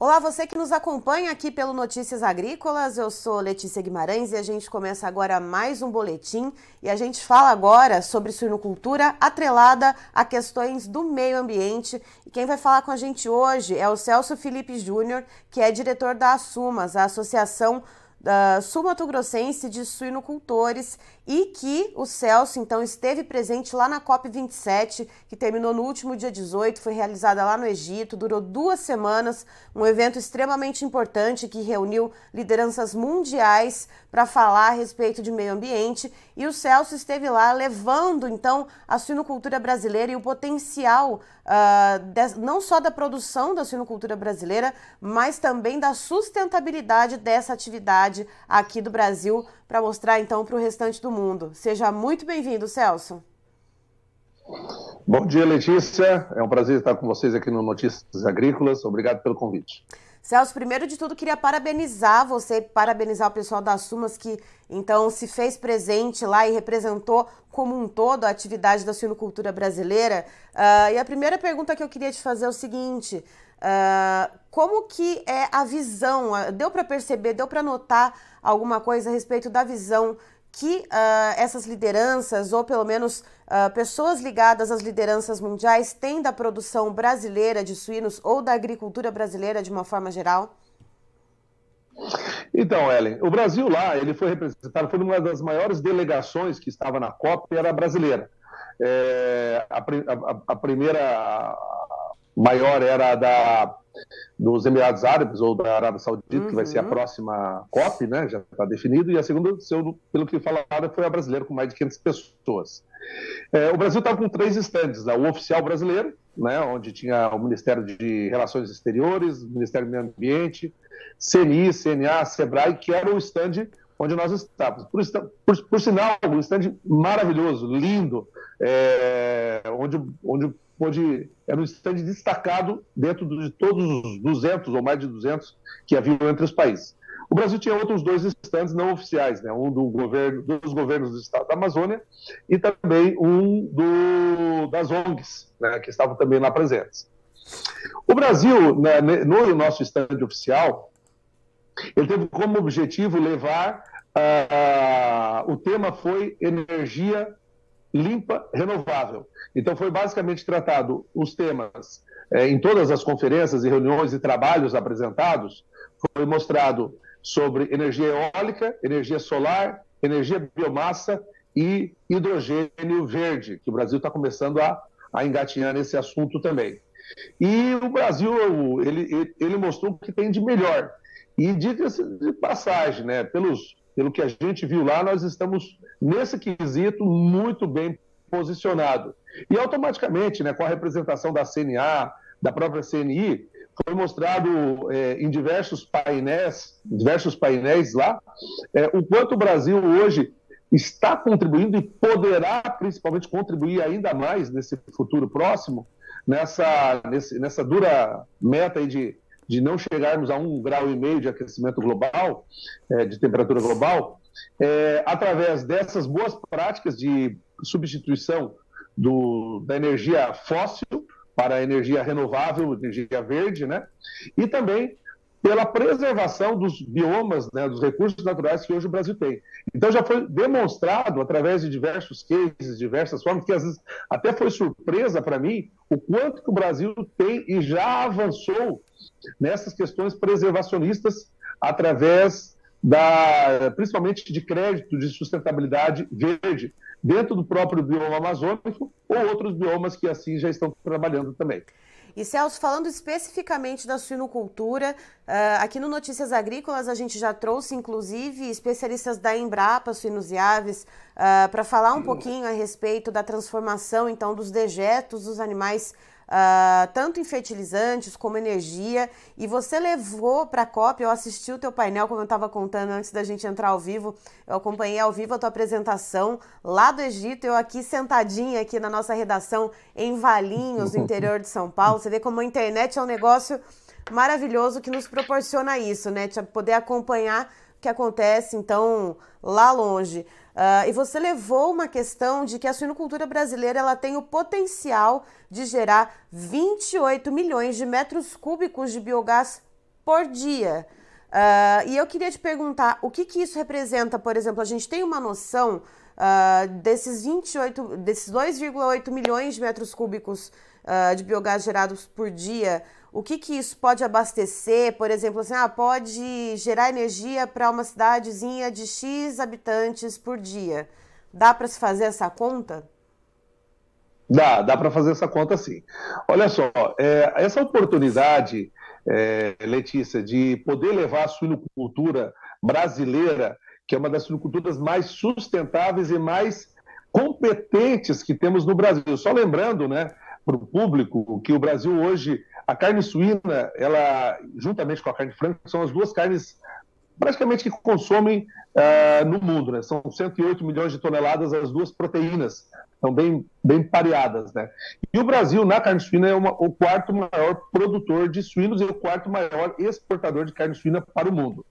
Olá, você que nos acompanha aqui pelo Notícias Agrícolas. Eu sou Letícia Guimarães e a gente começa agora mais um boletim e a gente fala agora sobre suinocultura atrelada a questões do meio ambiente. E quem vai falar com a gente hoje é o Celso Felipe Júnior, que é diretor da Assumas, a Associação da Sul-Mato Grossense de Suinocultores e que o Celso, então, esteve presente lá na COP27, que terminou no último dia 18, foi realizada lá no Egito, durou duas semanas, um evento extremamente importante que reuniu lideranças mundiais para falar a respeito de meio ambiente. E o Celso esteve lá levando, então, a suinocultura brasileira e o potencial uh, não só da produção da suinocultura brasileira, mas também da sustentabilidade dessa atividade aqui do Brasil para mostrar então para o restante do mundo. Seja muito bem-vindo, Celso. Bom dia, Letícia. É um prazer estar com vocês aqui no Notícias Agrícolas. Obrigado pelo convite. Celso, primeiro de tudo, queria parabenizar você, parabenizar o pessoal da Sumas que então se fez presente lá e representou como um todo a atividade da suinocultura brasileira. Uh, e a primeira pergunta que eu queria te fazer é o seguinte: Uh, como que é a visão? Deu para perceber, deu para notar alguma coisa a respeito da visão que uh, essas lideranças, ou pelo menos uh, pessoas ligadas às lideranças mundiais, têm da produção brasileira de suínos ou da agricultura brasileira de uma forma geral? Então, Ellen, o Brasil lá, ele foi representado, foi uma das maiores delegações que estava na COP, era brasileira. É, a, a, a primeira maior era a da, dos Emirados Árabes ou da Arábia Saudita, uhum. que vai ser a uhum. próxima COP, né? já está definido, e a segunda, pelo que falaram, foi a brasileira, com mais de 500 pessoas. É, o Brasil estava com três estandes, né? o oficial brasileiro, né? onde tinha o Ministério de Relações Exteriores, o Ministério do Meio Ambiente, CNI, CNA, SEBRAE, que era o estande onde nós estávamos. Por, por, por sinal, um estande maravilhoso, lindo, é, onde, onde onde era um stand destacado dentro de todos os 200 ou mais de 200 que haviam entre os países. O Brasil tinha outros dois stands não oficiais, né? um do governo, dos governos do estado da Amazônia e também um do, das ONGs, né? que estavam também lá presentes. O Brasil, né, no nosso stand oficial, ele teve como objetivo levar, uh, o tema foi energia limpa, renovável. Então, foi basicamente tratado os temas é, em todas as conferências e reuniões e trabalhos apresentados. Foi mostrado sobre energia eólica, energia solar, energia biomassa e hidrogênio verde, que o Brasil está começando a, a engatinhar nesse assunto também. E o Brasil, ele, ele mostrou o que tem de melhor. E diga-se de passagem, né, pelos, pelo que a gente viu lá, nós estamos, nesse quesito, muito bem posicionado. E automaticamente, né, com a representação da CNA, da própria CNI, foi mostrado é, em diversos painéis, diversos painéis lá, é, o quanto o Brasil hoje está contribuindo e poderá principalmente contribuir ainda mais nesse futuro próximo, nessa, nesse, nessa dura meta de, de não chegarmos a um grau e meio de aquecimento global, é, de temperatura global, é, através dessas boas práticas de substituição do, da energia fóssil para a energia renovável, energia verde, né? E também pela preservação dos biomas, né, dos recursos naturais que hoje o Brasil tem. Então já foi demonstrado através de diversos cases, diversas formas, que às vezes até foi surpresa para mim o quanto que o Brasil tem e já avançou nessas questões preservacionistas através da, principalmente de crédito de sustentabilidade verde, dentro do próprio bioma amazônico ou outros biomas que assim já estão trabalhando também. E Celso, falando especificamente da suinocultura, uh, aqui no Notícias Agrícolas a gente já trouxe, inclusive, especialistas da Embrapa Suínos e Aves uh, para falar um pouquinho a respeito da transformação, então, dos dejetos dos animais uh, tanto em fertilizantes como energia. E você levou para a COP, eu assisti o teu painel, como eu estava contando antes da gente entrar ao vivo, eu acompanhei ao vivo a tua apresentação lá do Egito, eu aqui sentadinha aqui na nossa redação em Valinhos, no interior de São Paulo. Você vê como a internet é um negócio maravilhoso que nos proporciona isso, né? De poder acompanhar o que acontece, então, lá longe. Uh, e você levou uma questão de que a suinocultura brasileira ela tem o potencial de gerar 28 milhões de metros cúbicos de biogás por dia. Uh, e eu queria te perguntar, o que, que isso representa, por exemplo, a gente tem uma noção uh, desses 28, desses 2,8 milhões de metros cúbicos uh, de biogás gerados por dia, o que, que isso pode abastecer? Por exemplo, assim, ah, pode gerar energia para uma cidadezinha de X habitantes por dia. Dá para se fazer essa conta? Dá, dá para fazer essa conta sim. Olha só, é, essa oportunidade é, Letícia, de poder levar a suinocultura brasileira, que é uma das suinoculturas mais sustentáveis e mais competentes que temos no Brasil. Só lembrando, né, para o público, que o Brasil hoje, a carne suína, ela, juntamente com a carne franca, são as duas carnes praticamente que consomem uh, no mundo, né? São 108 milhões de toneladas as duas proteínas estão bem, bem pareadas. Né? E o Brasil, na carne suína, é uma, o quarto maior produtor de suínos e o quarto maior exportador de carne suína para o mundo.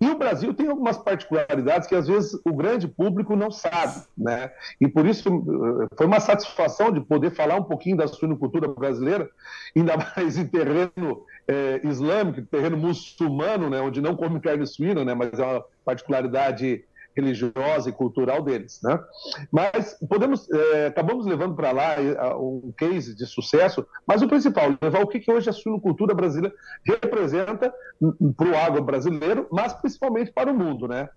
E o Brasil tem algumas particularidades que às vezes o grande público não sabe, né? E por isso eh, foi uma satisfação de poder falar um pouquinho da suinocultura brasileira, ainda mais em terreno é, islâmico, terreno muçulmano, né? Onde não come carne suína, né? Mas é uma particularidade religiosa e cultural deles. Né? Mas podemos, é, acabamos levando para lá é, um case de sucesso, mas o principal, levar o que, que hoje a suinocultura brasileira representa para o agro brasileiro, mas principalmente para o mundo. Né?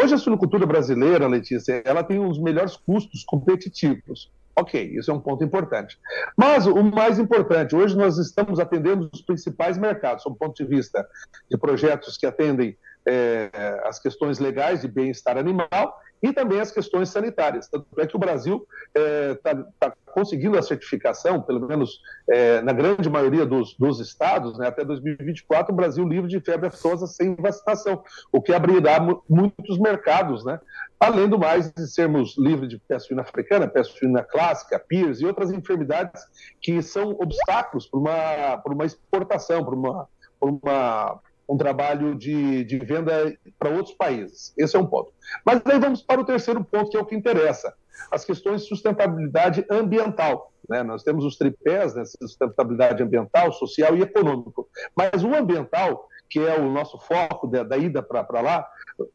Hoje a suinocultura brasileira, Letícia, ela tem os melhores custos competitivos. Ok, isso é um ponto importante. Mas o mais importante, hoje nós estamos atendendo os principais mercados, sob o ponto de vista de projetos que atendem é, as questões legais de bem-estar animal e também as questões sanitárias. Tanto é que o Brasil está é, tá, tá conseguindo a certificação, pelo menos é, na grande maioria dos, dos estados, né, até 2024, o Brasil livre de febre aftosa sem vacinação, o que abrirá muitos mercados, né? Além do mais de sermos livres de peste suína africana, peste suína clássica, PIRS e outras enfermidades que são obstáculos para uma, uma exportação, para uma, uma um trabalho de, de venda para outros países. Esse é um ponto. Mas aí vamos para o terceiro ponto, que é o que interessa: as questões de sustentabilidade ambiental. Né? Nós temos os tripés, né? sustentabilidade ambiental, social e econômico. Mas o ambiental, que é o nosso foco da, da ida para lá,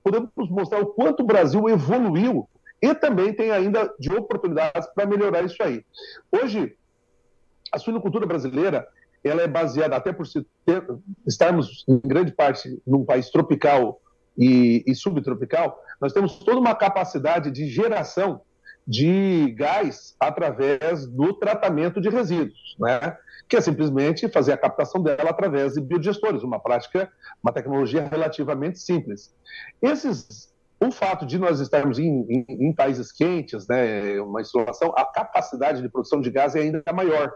podemos mostrar o quanto o Brasil evoluiu e também tem ainda de oportunidades para melhorar isso aí. Hoje, a suinocultura brasileira ela é baseada, até por ter, estarmos em grande parte num país tropical e, e, subtropical, nós temos toda uma capacidade de geração de gás através do tratamento de resíduos, né? que é simplesmente fazer a captação dela através de biodigestores, uma prática, uma tecnologia relativamente simples. Esses, o fato de nós estarmos em, em, em países quentes, né, uma insolação, a capacidade de produção de gás é ainda maior.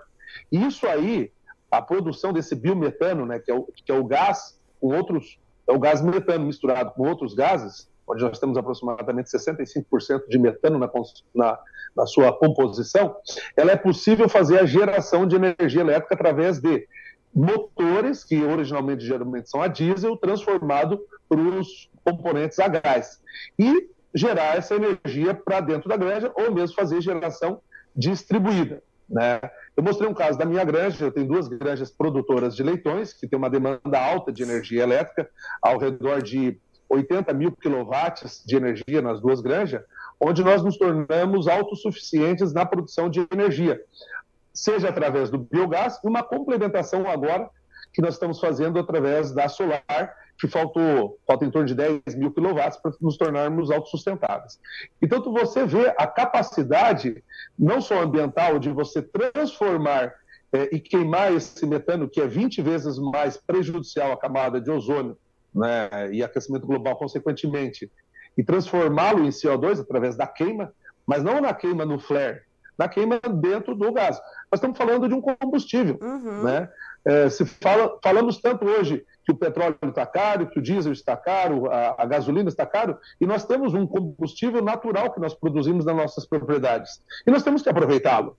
E isso aí a produção desse biometano, né, que, é o, que é o gás com outros, é o gás metano misturado com outros gases, onde nós temos aproximadamente 65% de metano na, na, na, sua composição, ela é possível fazer a geração de energia elétrica através de motores, que originalmente geralmente são a diesel, transformado para os componentes a gás. E gerar essa energia para dentro da granja, ou mesmo fazer geração distribuída. Né? Eu mostrei um caso da minha granja, eu tenho duas granjas produtoras de leitões, que tem uma demanda alta de energia elétrica, ao redor de 80 mil quilowatts de energia nas duas granjas, onde nós nos tornamos autossuficientes na produção de energia, seja através do biogás uma complementação agora que nós estamos fazendo através da solar, que faltou, falta em torno de 10 mil quilowatts para nos tornarmos autossustentáveis. Então, você vê a capacidade, não só ambiental, de você transformar é, e queimar esse metano, que é 20 vezes mais prejudicial à camada de ozônio né, e aquecimento global, consequentemente, e transformá-lo em CO2 através da queima, mas não na queima no flare, na queima dentro do gás. Nós estamos falando de um combustível. Uhum. Né? É, se fala, falamos tanto hoje que o petróleo está caro, que o diesel está caro, a, a, gasolina está caro, e nós temos um combustível natural que nós produzimos nas nossas propriedades. E nós temos que aproveitá-lo.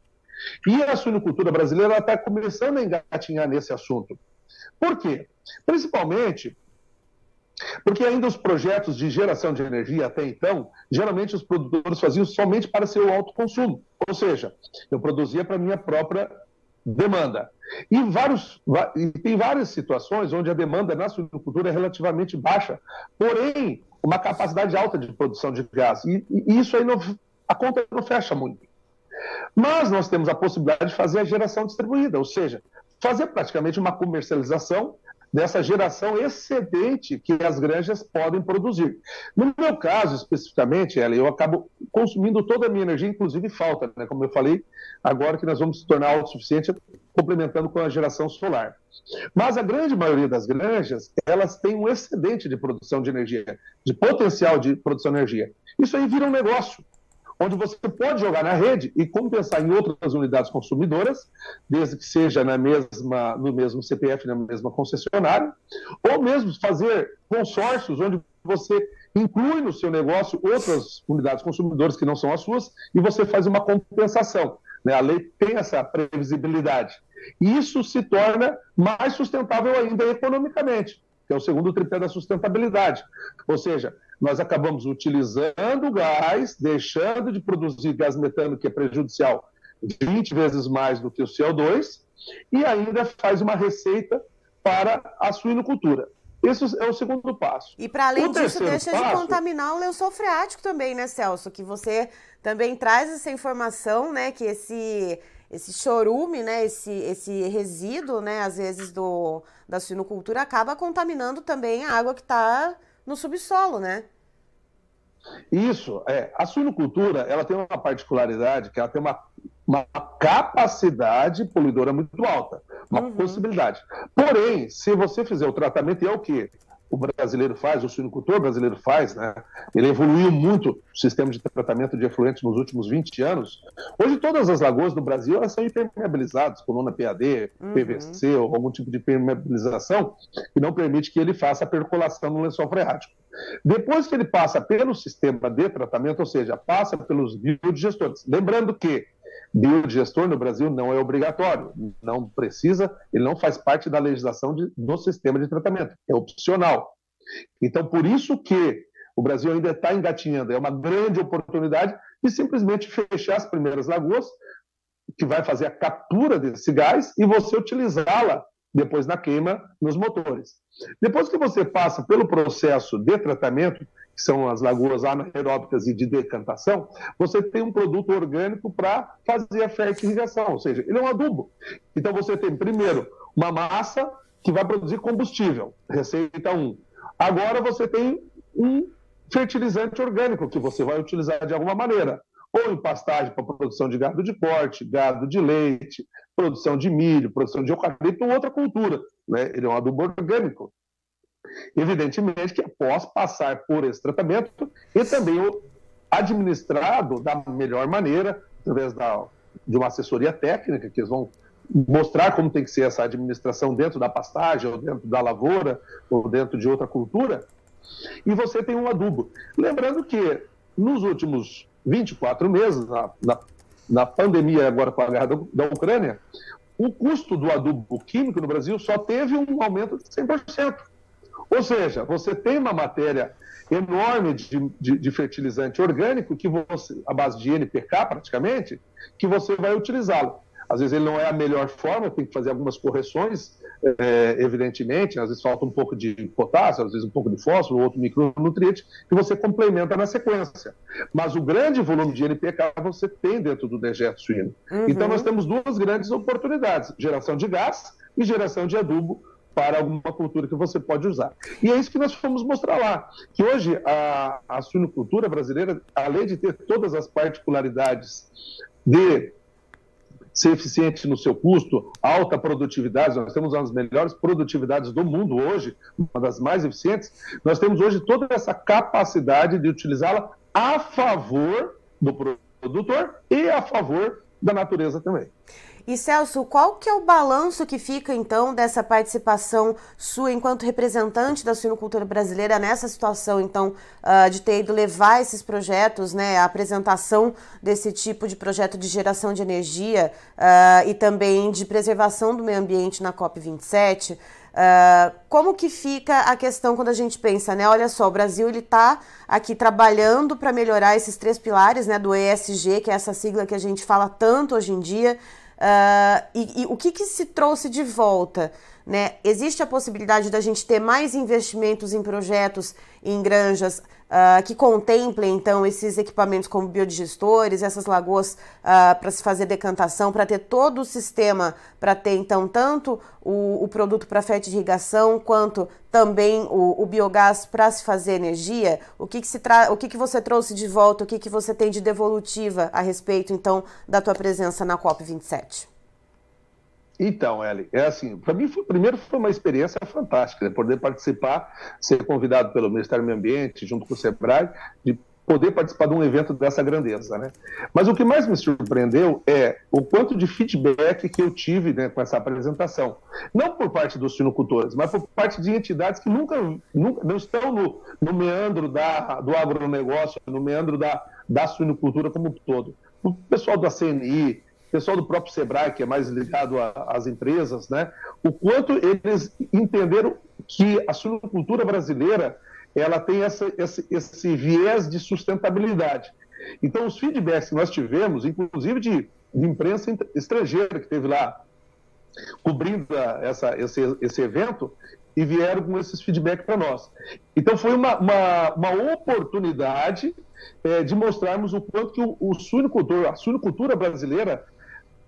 E a suinocultura brasileira está começando a engatinhar nesse assunto. Por quê? Principalmente porque ainda os projetos de geração de energia até então, geralmente os produtores faziam somente para seu autoconsumo. Ou seja, eu produzia para minha própria demanda. E, vários, e tem várias situações onde a demanda na suinocultura é relativamente baixa, porém, uma capacidade alta de produção de gás. E, e isso aí não, a conta não fecha muito. Mas nós temos a possibilidade de fazer a geração distribuída, ou seja, fazer praticamente uma comercialização dessa geração excedente que as granjas podem produzir. No meu caso, especificamente, ela, eu acabo consumindo toda a minha energia, inclusive falta, né? como eu falei, agora que nós vamos se tornar autossuficiente, complementando com a geração solar. Mas a grande maioria das granjas, elas têm um excedente de produção de energia, de potencial de produção de energia. Isso aí vira um negócio onde você pode jogar na rede e compensar em outras unidades consumidoras, desde que seja na mesma, no mesmo CPF, na mesma concessionária, ou mesmo fazer consórcios onde você inclui no seu negócio outras unidades consumidoras que não são as suas e você faz uma compensação. Né? A lei tem essa previsibilidade. E isso se torna mais sustentável ainda economicamente, que é o segundo tripé da sustentabilidade. Ou seja, nós acabamos utilizando o gás, deixando de produzir gás metano, que é prejudicial 20 vezes mais do que o CO2, e ainda faz uma receita para a suinocultura. Esse é o segundo passo. E para além o disso, deixa passo... de contaminar o lençol freático também, né, Celso? Que você também traz essa informação, né, que esse esse chorume, né, esse, esse resíduo, né, às vezes do, da suinocultura acaba contaminando também a água que está no subsolo, né? Isso, é. A suinocultura, ela tem uma particularidade, que ela tem uma, uma capacidade poluidora muito alta, uma uhum. possibilidade. Porém, se você fizer o tratamento, é o que o brasileiro faz, o suinocultor brasileiro faz, né? Ele evoluiu muito o sistema de tratamento de efluentes nos últimos 20 anos. Hoje todas as lagoas do Brasil elas são impermeabilizadas com lona PAD, uhum. PVC ou algum tipo de impermeabilização que não permite que ele faça a percolação no lençol freático. Depois que ele passa pelo sistema de tratamento, ou seja, passa pelos biodigestores. Lembrando que biodigestor no Brasil não é obrigatório, não precisa, ele não faz parte da legislação de, do sistema de tratamento, é opcional. Então, por isso que o Brasil ainda está engatinhando, é uma grande oportunidade de simplesmente fechar as primeiras lagoas, que vai fazer a captura desse gás e você utilizá-la depois na queima nos motores. Depois que você passa pelo processo de tratamento, que são as lagoas anaeróbicas e de decantação, você tem um produto orgânico para fazer a fertilização, ou seja, ele é um adubo. Então você tem, primeiro, uma massa que vai produzir combustível, receita 1. Agora você tem um fertilizante orgânico que você vai utilizar de alguma maneira ou em pastagem para produção de gado de corte, gado de leite, produção de milho, produção de eucalipto ou outra cultura. Né? Ele é um adubo orgânico. Evidentemente que após passar por esse tratamento e também administrado da melhor maneira, através da, de uma assessoria técnica, que eles vão mostrar como tem que ser essa administração dentro da pastagem, ou dentro da lavoura, ou dentro de outra cultura, e você tem um adubo. Lembrando que nos últimos 24 meses, na, na, na pandemia agora com a guerra da, da Ucrânia, o custo do adubo químico no Brasil só teve um aumento de 100%. Ou seja, você tem uma matéria enorme de, de, de, fertilizante orgânico, que você, a base de NPK praticamente, que você vai utilizá-lo. Às vezes ele não é a melhor forma, tem que fazer algumas correções, é, evidentemente, às vezes falta um pouco de potássio, às vezes um pouco de fósforo, outro micronutriente, que você complementa na sequência. Mas o grande volume de NPK você tem dentro do dejeto suíno. Uhum. Então nós temos duas grandes oportunidades, geração de gás e geração de adubo para alguma cultura que você pode usar. E é isso que nós fomos mostrar lá, que hoje a, a suinocultura brasileira, além de ter todas as particularidades de ser eficiente no seu custo, alta produtividade, nós temos uma das melhores produtividades do mundo hoje, uma das mais eficientes, nós temos hoje toda essa capacidade de utilizá-la a favor do produtor e a favor da natureza também. E Celso, qual que é o balanço que fica então dessa participação sua enquanto representante da suinocultura brasileira nessa situação então uh, de ter ido levar esses projetos, né, a apresentação desse tipo de projeto de geração de energia uh, e também de preservação do meio ambiente na COP 27? Uh, como que fica a questão quando a gente pensa, né? Olha só, o Brasil ele está aqui trabalhando para melhorar esses três pilares, né, do ESG, que é essa sigla que a gente fala tanto hoje em dia, Uh, e, e, o que, que se trouxe de volta? Né? Existe a possibilidade da gente ter mais investimentos em projetos, em granjas, uh, que contemplem, então, esses equipamentos como biodigestores, essas lagoas uh, para se fazer decantação, para ter todo o sistema, para ter, então, tanto o, o produto para fé de irrigação, quanto também o, o biogás para se fazer energia? O que, que, se o que, que você trouxe de volta, o que, que você tem de devolutiva a respeito, então, da tua presença na COP27? Então, Eli, é assim, para mim, foi, primeiro foi uma experiência fantástica, né? poder participar, ser convidado pelo Ministério do Meio Ambiente, junto com o SEBRAE, de poder participar de um evento dessa grandeza, né? Mas o que mais me surpreendeu é o quanto de feedback que eu tive né, com essa apresentação. Não por parte dos suinocultores, mas por parte de entidades que nunca, nunca não estão no, no meandro da, do agronegócio, no meandro da, da como um todo. O pessoal da CNI, pessoal do próprio Sebrae, que é mais ligado às empresas, né? o quanto eles entenderam que a suinocultura brasileira ela tem essa, esse, esse viés de sustentabilidade. Então, os feedbacks que nós tivemos, inclusive de, de imprensa estrangeira que teve lá cobrindo essa, esse, esse evento, e vieram com esses feedbacks para nós. Então, foi uma, uma, uma oportunidade é, de mostrarmos o quanto que o, o suinocultor, a suinocultura brasileira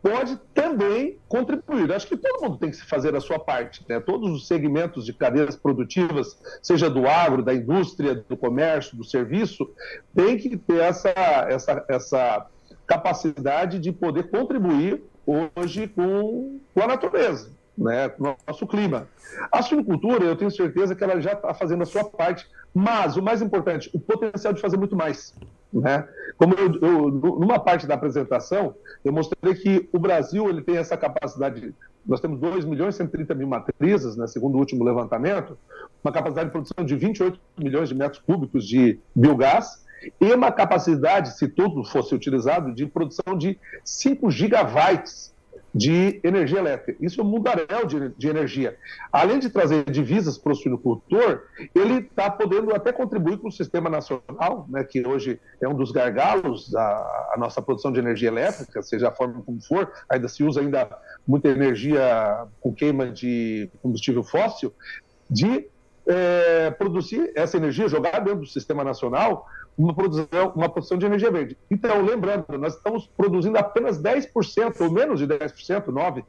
pode também contribuir. Acho que todo mundo tem que fazer a sua parte, né? Todos os segmentos de cadeias produtivas, seja do agro, da indústria, do comércio, do serviço, tem que ter essa, essa, essa capacidade de poder contribuir hoje com, com a natureza. Né, com o nosso clima. A suinocultura, eu tenho certeza que ela já está fazendo a sua parte, mas o mais importante, o potencial de fazer muito mais. Né? Como eu, eu, numa parte da apresentação, eu mostrei que o Brasil ele tem essa capacidade. Nós temos 2 milhões e 130 mil matrizes, né, segundo o último levantamento, uma capacidade de produção de 28 milhões de metros cúbicos de biogás e uma capacidade, se tudo fosse utilizado, de produção de 5 gigawatts de energia elétrica. Isso é um mundaréu de, de energia. Além de trazer divisas para o suinocultor, ele está podendo até contribuir com o sistema nacional, né, que hoje é um dos gargalos da nossa produção de energia elétrica, seja a forma como for, ainda se usa ainda muita energia com queima de combustível fóssil, de é, produzir essa energia, jogar dentro do sistema nacional, uma produção, uma produção de energia verde. Então, lembrando, nós estamos produzindo apenas 10%, ou menos de 10%, 9%,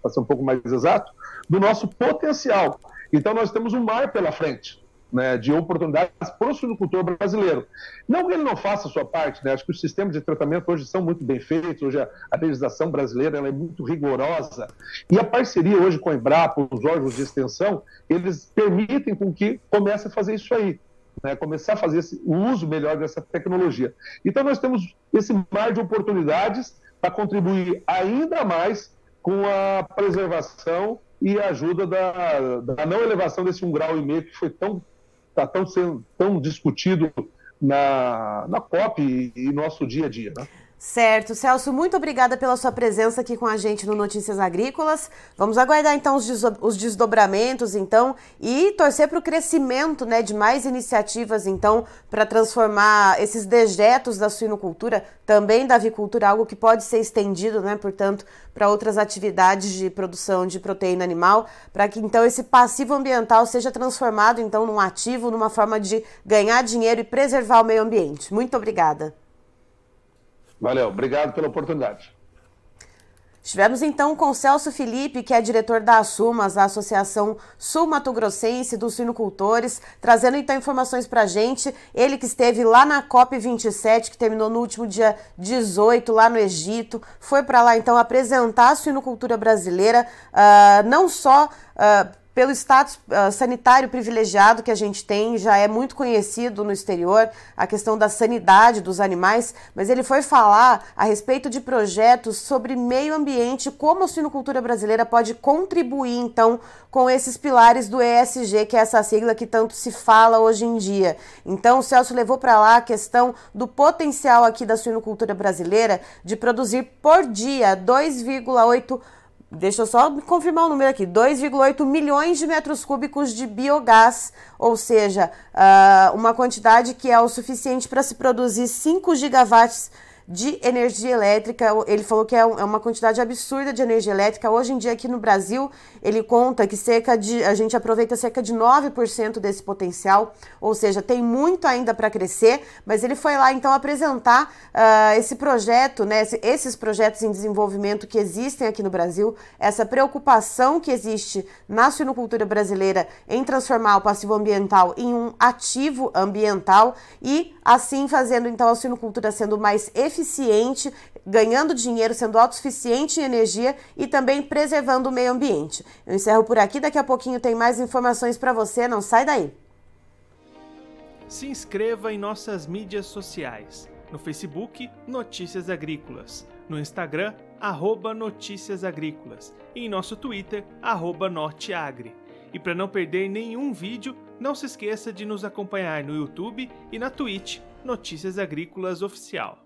para ser um pouco mais exato, do nosso potencial. Então, nós temos um mar pela frente. Né, de oportunidades para o suinocultor brasileiro. Não que ele não faça a sua parte, né, acho que os sistemas de tratamento hoje são muito bem feitos, hoje a, a legislação brasileira é muito rigorosa, e a parceria hoje com a Embrapa, os órgãos de extensão, eles permitem com que comece a fazer isso aí né, começar a fazer esse, o uso melhor dessa tecnologia. Então, nós temos esse mar de oportunidades para contribuir ainda mais com a preservação e a ajuda da, da não elevação desse um grau e meio que foi tão está tão sendo tão discutido na, na COP e, e nosso dia a dia. Né? Certo, Celso, muito obrigada pela sua presença aqui com a gente no Notícias Agrícolas. Vamos aguardar então os desdobramentos, então, e torcer para o crescimento, né, de mais iniciativas, então, para transformar esses dejetos da suinocultura, também da avicultura, algo que pode ser estendido, né, portanto, para outras atividades de produção de proteína animal, para que então esse passivo ambiental seja transformado então num ativo, numa forma de ganhar dinheiro e preservar o meio ambiente. Muito obrigada. Valeu, obrigado pela oportunidade. Estivemos então com Celso Felipe, que é diretor da Assumas, a Associação Sul Mato Grossense dos Suinocultores, trazendo então informações para a gente. Ele que esteve lá na COP27, que terminou no último dia 18, lá no Egito, foi para lá então apresentar a suinocultura brasileira, uh, não só. Uh, pelo status uh, sanitário privilegiado que a gente tem, já é muito conhecido no exterior, a questão da sanidade dos animais, mas ele foi falar a respeito de projetos sobre meio ambiente, como a suinocultura brasileira pode contribuir, então, com esses pilares do ESG, que é essa sigla que tanto se fala hoje em dia. Então, o Celso levou para lá a questão do potencial aqui da suinocultura brasileira de produzir por dia 2,8 Deixa eu só confirmar o número aqui: 2,8 milhões de metros cúbicos de biogás, ou seja, uh, uma quantidade que é o suficiente para se produzir 5 gigawatts de energia elétrica. Ele falou que é, é uma quantidade absurda de energia elétrica. Hoje em dia, aqui no Brasil, ele conta que cerca de a gente aproveita cerca de 9% desse potencial, ou seja, tem muito ainda para crescer. Mas ele foi lá então apresentar uh, esse projeto, né, esses projetos em desenvolvimento que existem aqui no Brasil, essa preocupação que existe na suinocultura brasileira em transformar o passivo ambiental em um ativo ambiental e assim fazendo então a suinocultura sendo mais eficiente, ganhando dinheiro, sendo autossuficiente em energia e também preservando o meio ambiente. Eu encerro por aqui, daqui a pouquinho tem mais informações para você, não sai daí. Se inscreva em nossas mídias sociais. No Facebook, Notícias Agrícolas. No Instagram, arroba Notícias Agrícolas. E em nosso Twitter, arroba Norteagri. E para não perder nenhum vídeo, não se esqueça de nos acompanhar no YouTube e na Twitch Notícias Agrícolas Oficial.